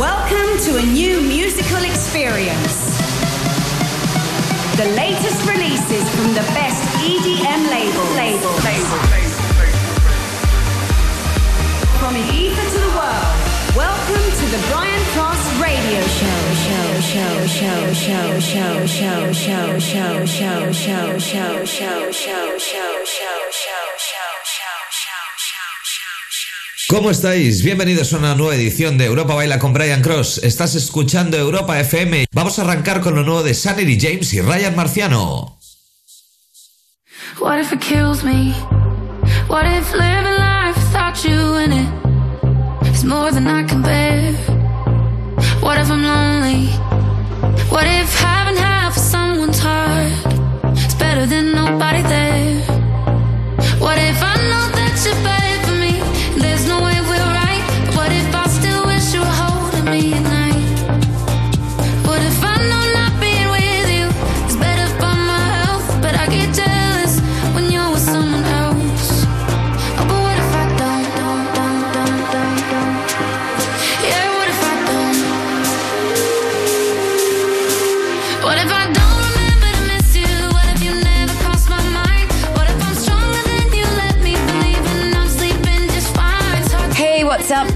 Welcome to a new musical experience. The latest releases from the best EDM labels. Label. Label. From the ether to the world. Welcome to the Brian Cross Radio Show. Show. Show. Show. Show. Show. Show. Show. Show. Show. Show. Show. Show. Show. Show. ¿Cómo estáis? Bienvenidos a una nueva edición de Europa Baila con Brian Cross. Estás escuchando Europa FM. Vamos a arrancar con lo nuevo de Sanity James y Ryan Marciano. What if it kills me? What if living life without you in it is more than I can bear? What if I'm lonely? What if having half of someone's heart is better than nobody there? What if I know that you're better?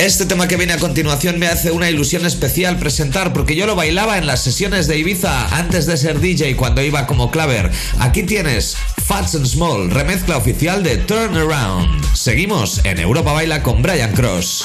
Este tema que viene a continuación me hace una ilusión especial presentar porque yo lo bailaba en las sesiones de Ibiza antes de ser DJ cuando iba como claver. Aquí tienes Fats and Small, remezcla oficial de Turn Around. Seguimos en Europa Baila con Brian Cross.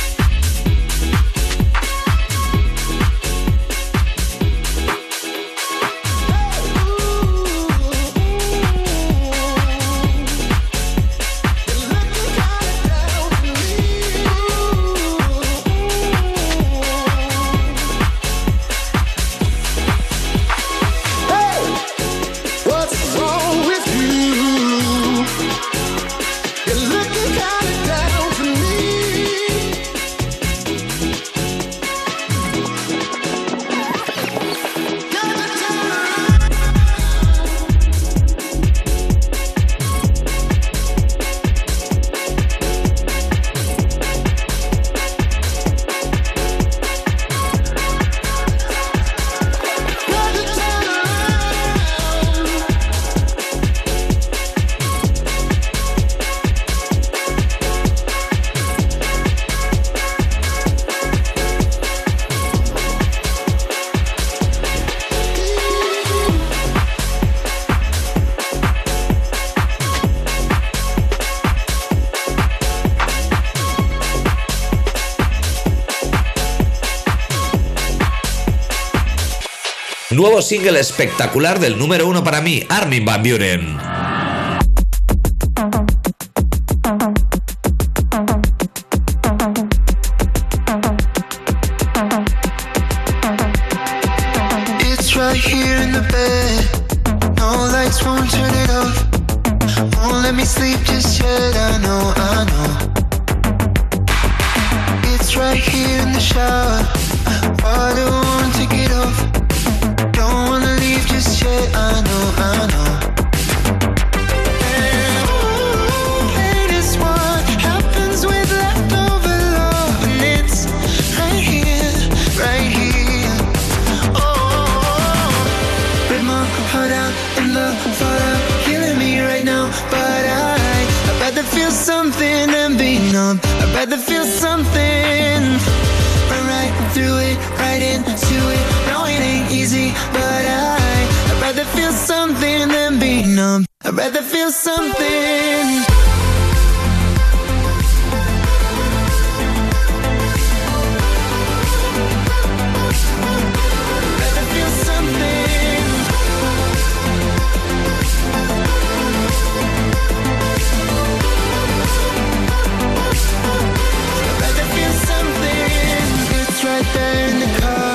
Nuevo single espectacular del número uno para mí, Armin Van Buren. Rather feel something.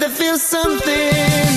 Rather feel something.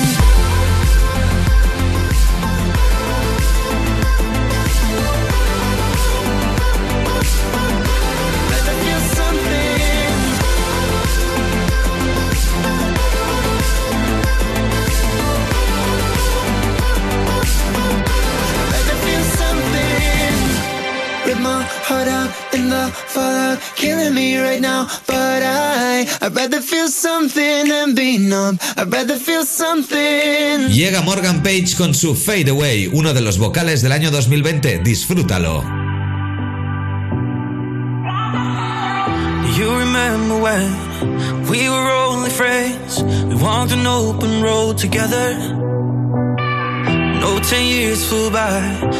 Fallout, killing me right now. But I, I'd rather feel something than be numb. I'd rather feel something. Llega Morgan Page con su Fade Away, uno de los vocales del año 2020. Disfrútalo. You remember when we were only friends? We walked an open road together. No, ten years flew by,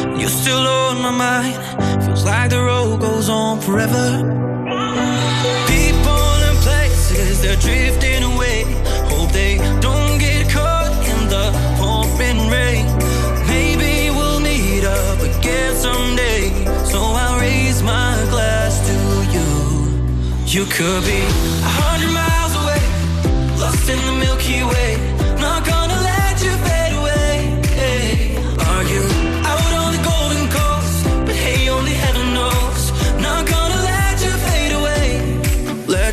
and you're still on my mind. Feels like the road goes on forever. People and places, they're drifting away. Hope they don't get caught in the pouring rain. Maybe we'll meet up again someday. So I'll raise my glass to you. You could be a hundred miles away, lost in the Milky Way.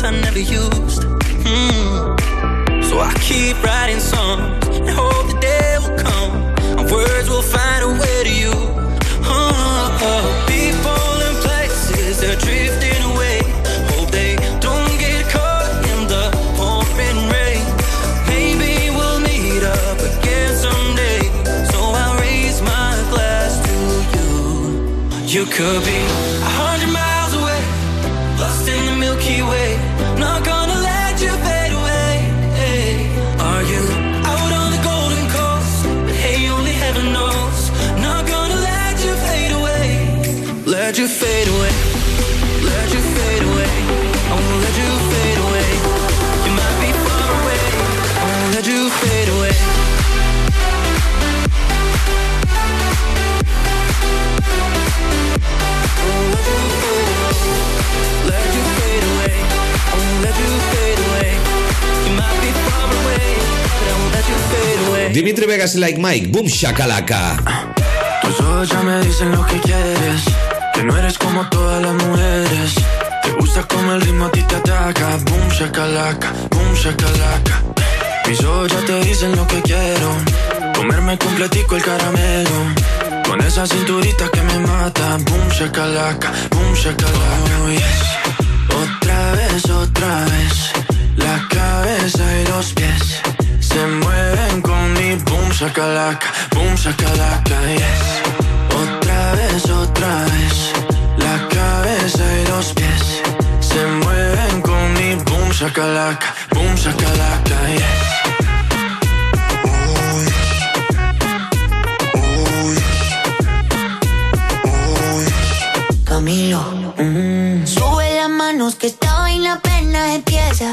words I never used. Mm. So I keep writing songs and hope the day will come. And words will find a way to you. Oh, oh. People and places, they're drifting away. Hope they don't get caught in the pouring rain. Maybe we'll meet up again someday. So I'll raise my glass to you. You could be Like Mike, boom shakalaka. Tus ojos ya me dicen lo que quieres. Que no eres como todas las mujeres. Te gusta como el ritmo a ti te ataca. Boom shakalaka, boom shakalaka. Mis ojos ya te dicen lo que quiero. Comerme completico el caramelo. Con esa cinturita que me mata. Boom shakalaka, boom shakalaka. Oh. Otra vez, otra vez. La cabeza y los pies Se mueven con mi boom shakalaka Boom shakalaka, yes. Otra vez, otra vez La cabeza y los pies. Se mueven con mi boom shakalaka Boom shakalaka, yes. Camilo. Sube las manos que esta vaina apenas empieza.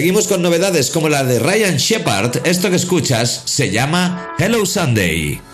Seguimos con novedades como la de Ryan Shepard. Esto que escuchas se llama Hello Sunday.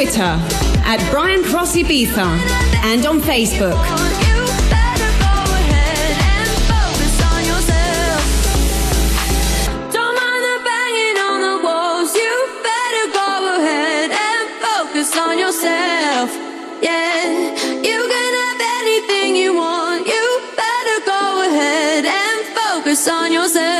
Twitter at Brian Cross Ibiza and on Facebook. Don't mind the banging on the walls. You better go ahead and focus on yourself. Yeah, you can have anything you want. You better go ahead and focus on yourself.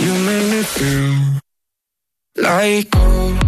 You make me feel like gold.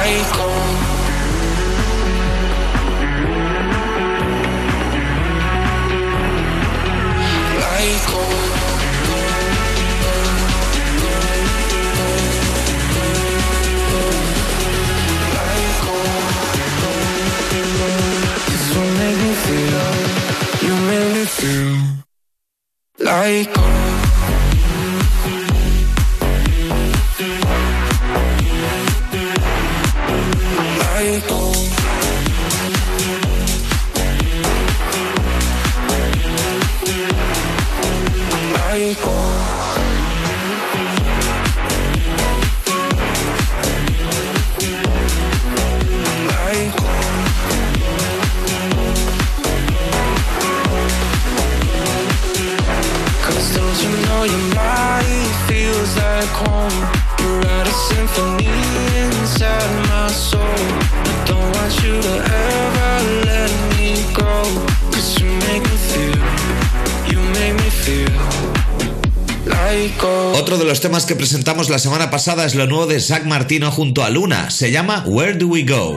Me feel, like gold. Like oh. Otro de los temas que presentamos la semana pasada es lo nuevo de Zach Martino junto a Luna. Se llama Where Do We Go?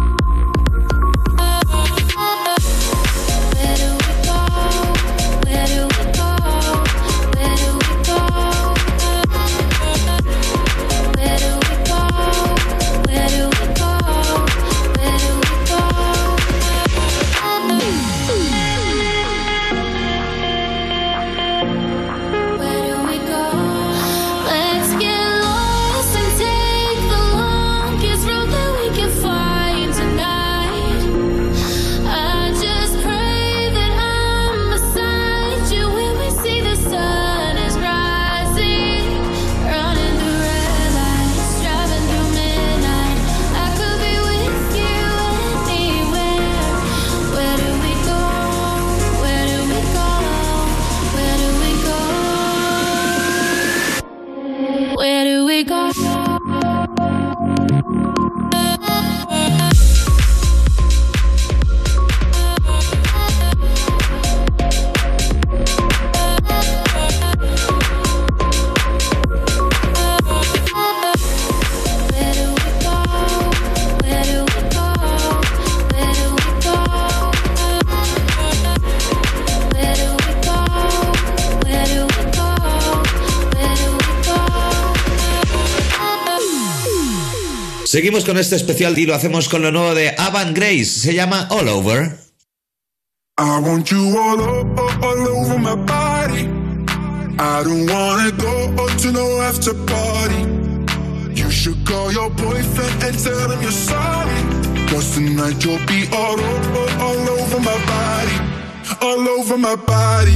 Seguimos con este especial y lo hacemos con lo nuevo de Avan Grace. Se llama All Over. I want you all, o- all over my body. I don't wanna go to no after party. You should call your boyfriend and tell him you're sorry. Cause tonight you'll be all, o- all over my body. All over my body.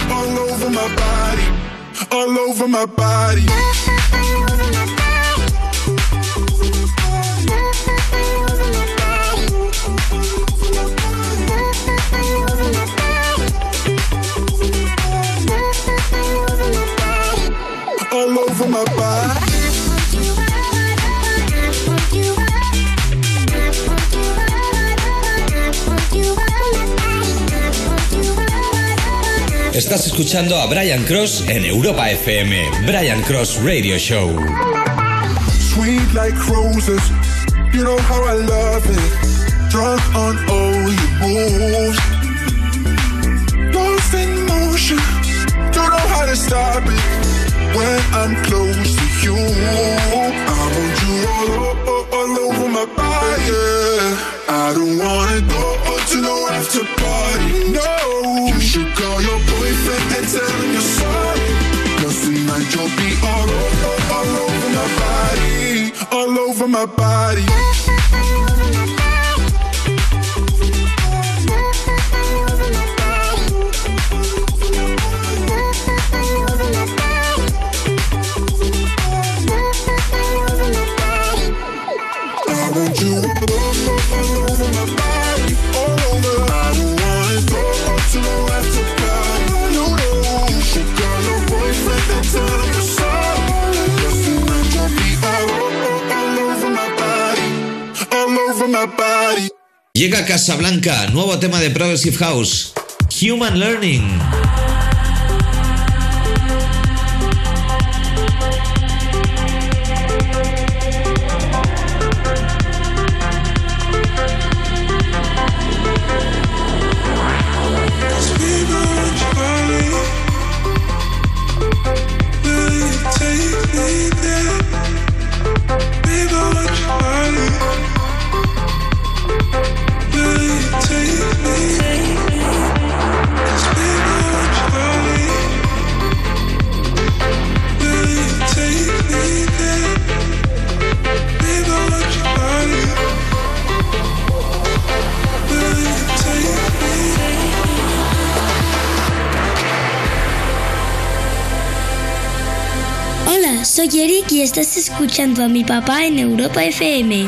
my body, all over my body. Estás escuchando a Brian Cross en Europa FM. Brian Cross Radio Show. Sweet like roses, you know how I love it. Drunk on all your moves. Lost in motion, don't know how to stop it. When I'm close to you, I want you all, all over my body. I don't wanna go to no after party. No, you should and tell him you're sorry. Cause tonight you'll be all over, all over my body, all over my body. Llega Casablanca, nuevo tema de Progressive House. Human Learning. Escuchando a mi papá en Europa FM.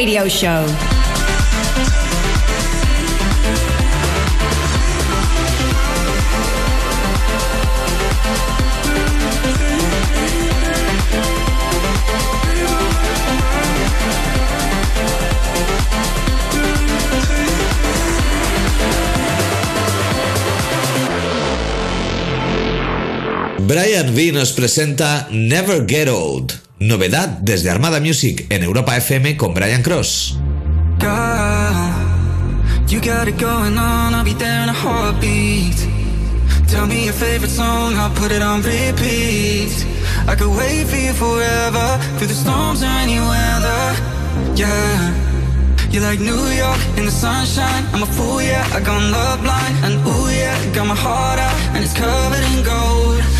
Radio Show. Brian V nos presenta Never Get Old, novedad desde Armada Music en Europa FM con Brian Cross. You like New York in the sunshine. I'm a fool, yeah, I love blind. And ooh, yeah, got my heart out, and it's covered in gold.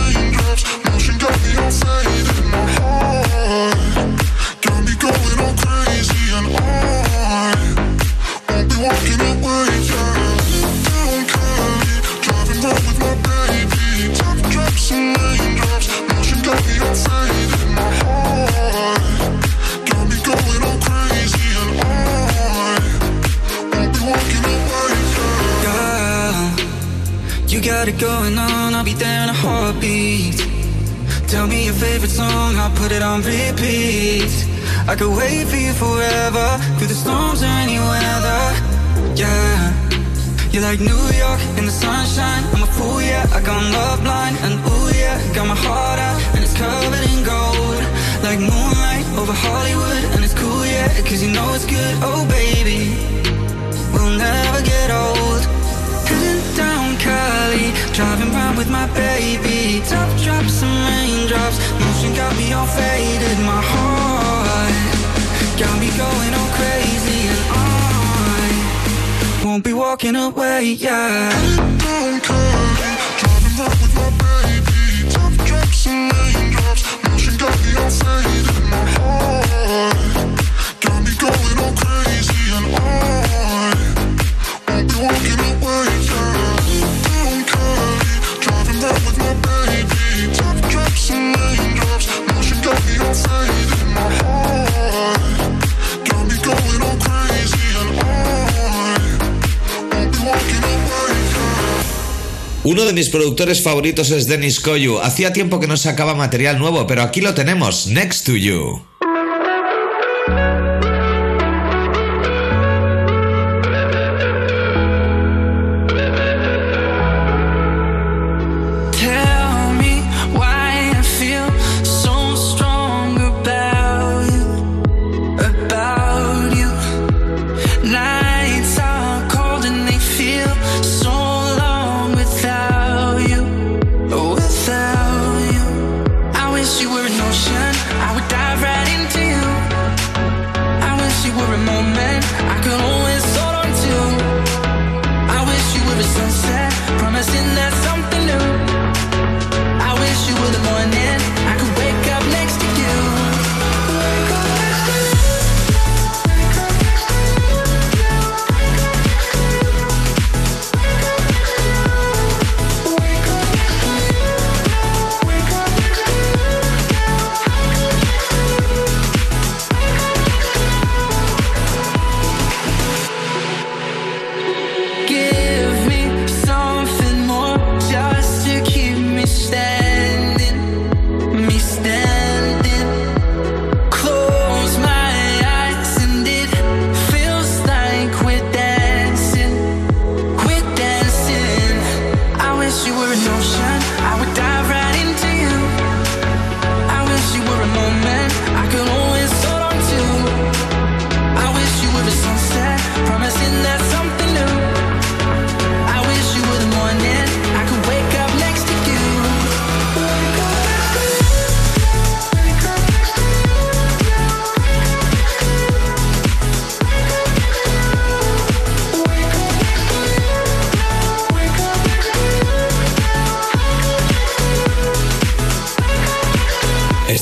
got me all faded. In my heart got me going all crazy, and I won't be walking away. Yeah. Girl, you You got it going on, I'll be there in a heartbeat. Tell me your favorite song, I'll put it on repeat. I could wait for you forever, through the storms or any weather. Yeah. You're like New York in the sunshine. I'm a fool, yeah. I got love blind, and ooh, yeah. Got my heart out, and it's covered in gold. Like moonlight over Hollywood, and it's cool, yeah. Cause you know it's good, oh baby. We'll never get old. Driving round with my baby. Top drops and raindrops, motion got me all faded. My heart got me going all crazy, and I won't be walking away, yeah. Driving round with my baby. Top drops and raindrops, motion got me all faded. Uno de mis productores favoritos es Dennis Koyu. Hacía tiempo que no sacaba material nuevo, pero aquí lo tenemos, Next to You.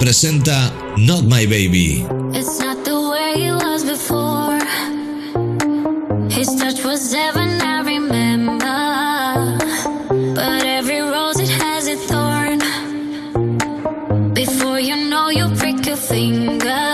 Presenta Not My Baby. It's not the way it was before. His touch was heaven, I remember. But every rose it has a thorn. Before you know, you prick your finger.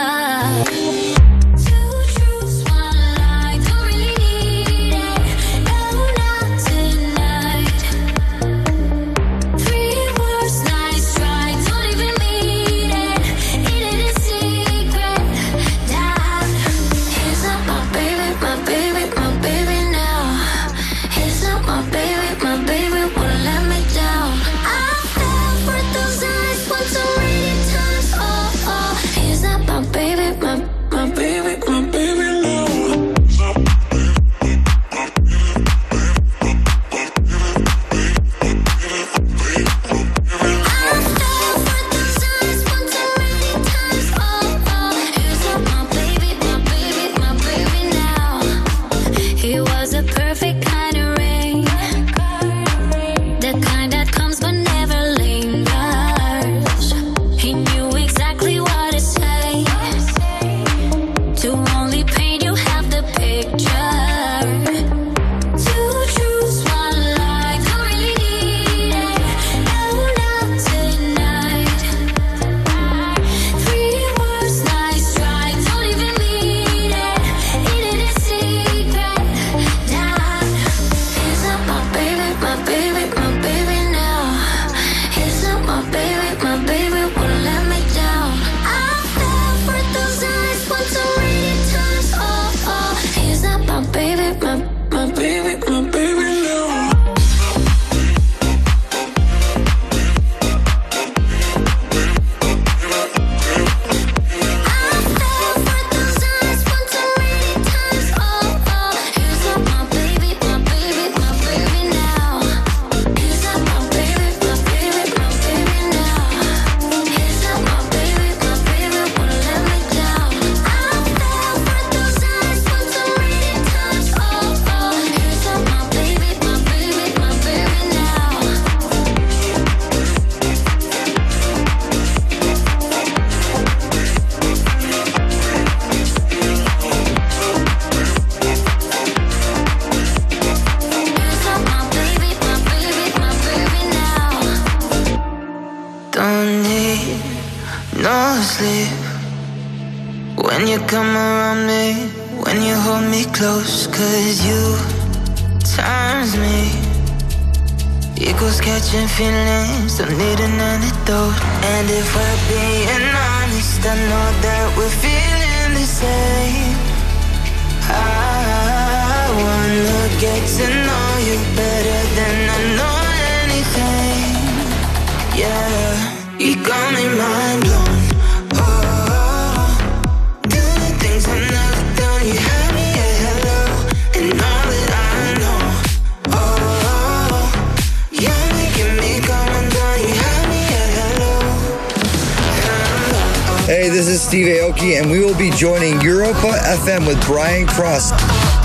And we will be joining Europa FM with Brian Cross.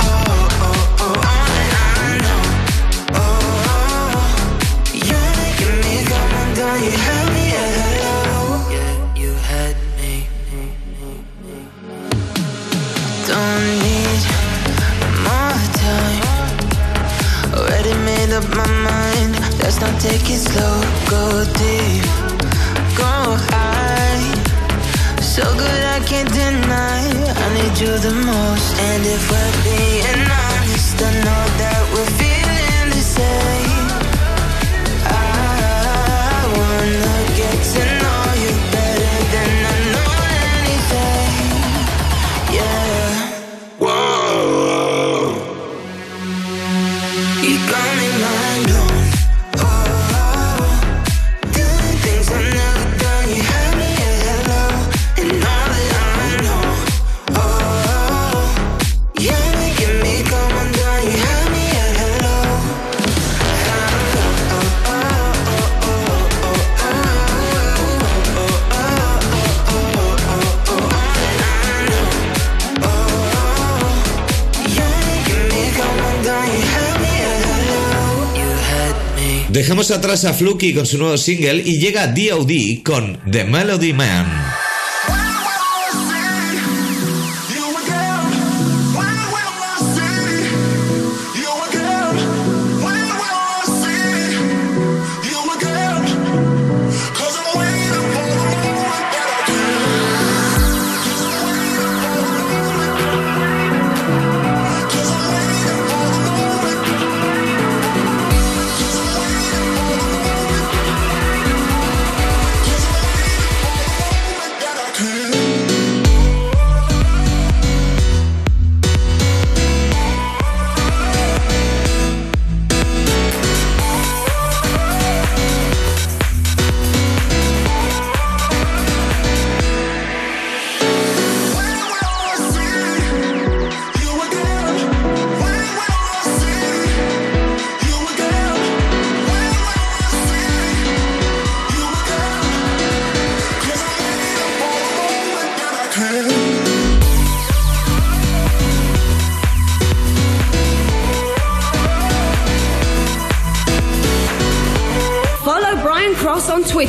the most. And if we're being atrás a Fluky con su nuevo single y llega D.O.D. con The Melody Man.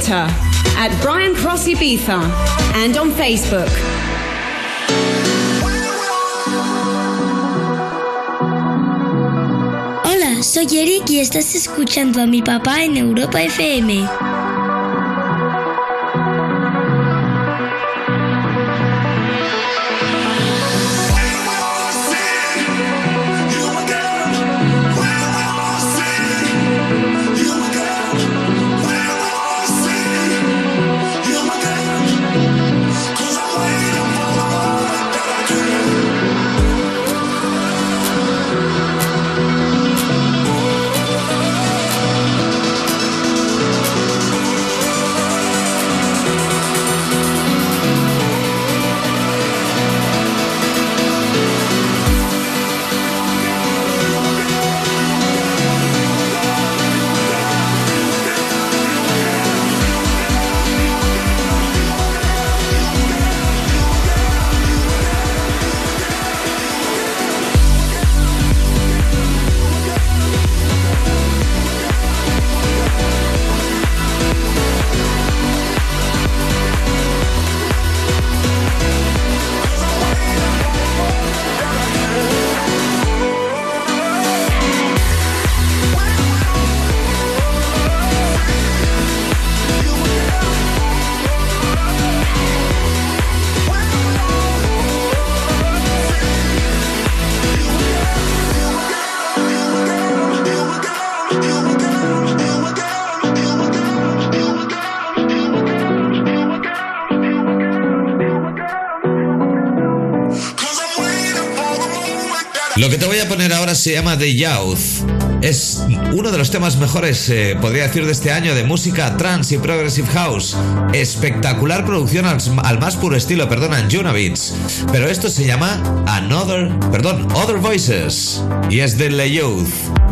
Twitter at Brian Cross Ibiza and on Facebook. Hola, soy Eric y estás escuchando a mi papá en Europa FM. Poner ahora se llama The Youth. Es uno de los temas mejores, eh, podría decir, de este año de música trance y progressive house. Espectacular producción al, más puro estilo, perdona, en Junavits. Pero esto se llama Another, perdón, Other Voices. Y es de The Youth.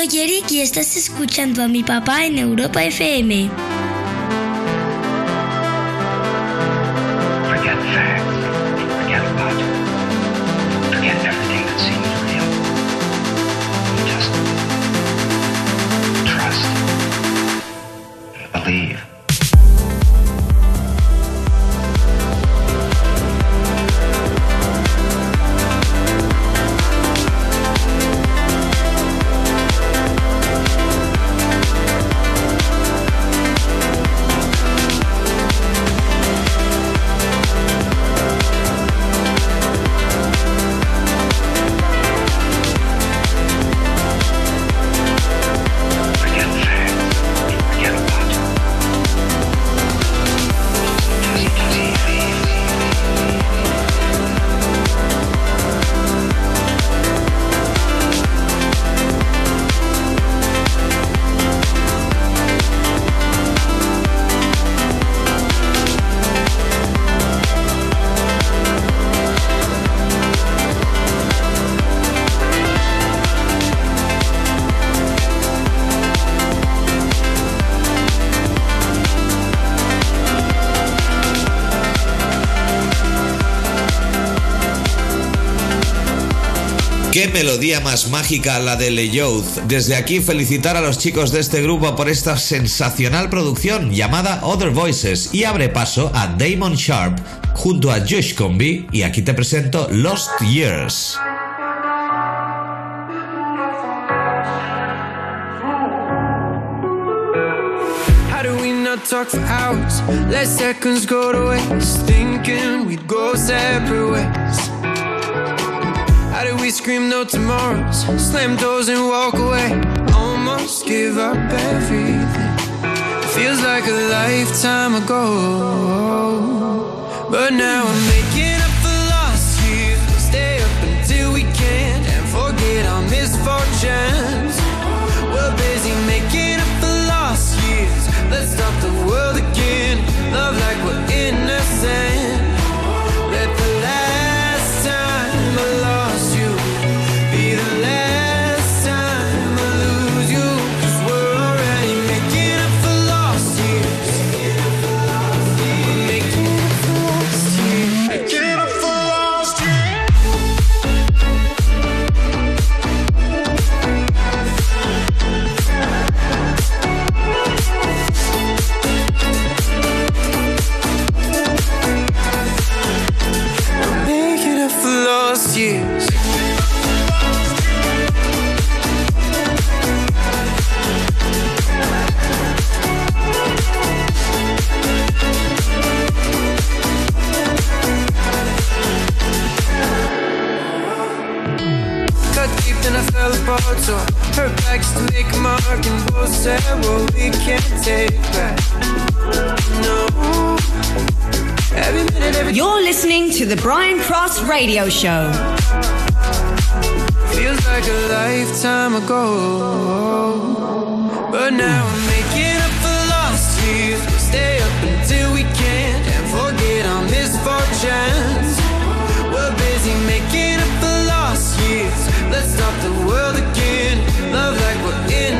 Soy Eric y estás escuchando a mi papá en Europa FM. Melodía más mágica la de Le Youth. Desde aquí felicitar a los chicos de este grupo por esta sensacional producción llamada Other Voices y abre paso a Damon Sharp junto a Josh Combi y aquí te presento Lost Years. Hours? Scream no tomorrows? Slam doors and walk away. Almost give up everything. Feels like a lifetime ago. But now I'm making up for lost years. Stay up until we can't and forget our misfortunes. We're busy making up for lost years. Let's stop the world again. Love like we're innocent. Her bags to make a mark and both said, well, we can't take back. No. Every minute, every You're listening to the Brian Cross Radio Show. Feels like a lifetime ago. But now like we're innocent.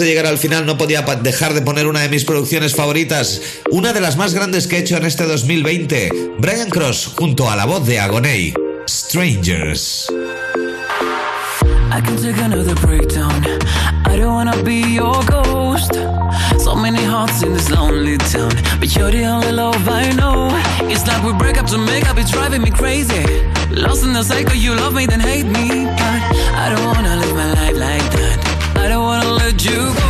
De llegar al final no podía dejar de poner una de mis producciones favoritas, una de las más grandes que he hecho en este 2020, Brian Cross junto a la voz de Agoney, Strangers. I can take another breakdown. I don't wanna be your ghost. So many hearts in this lonely town, but you're the only love I know. It's like we break up it's driving me crazy. Lost in the cycle, you love me, then hate me. You go.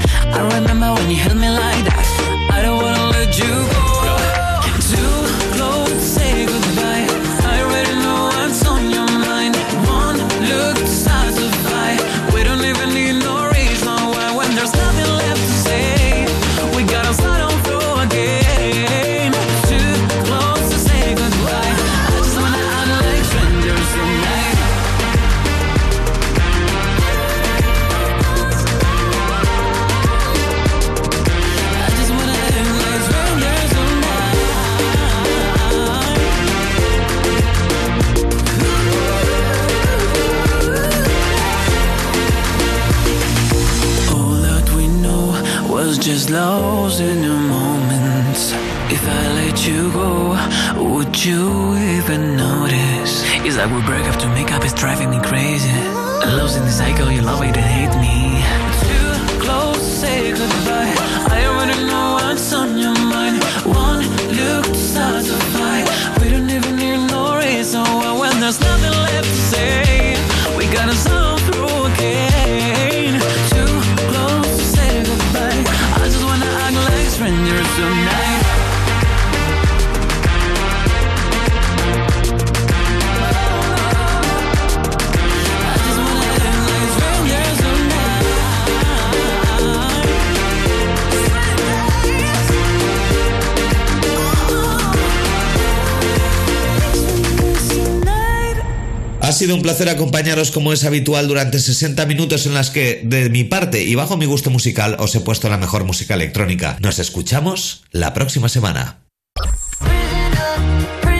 placer acompañaros como es habitual durante 60 minutos en las que, de mi parte y bajo mi gusto musical, os he puesto la mejor música electrónica. Nos escuchamos la próxima semana.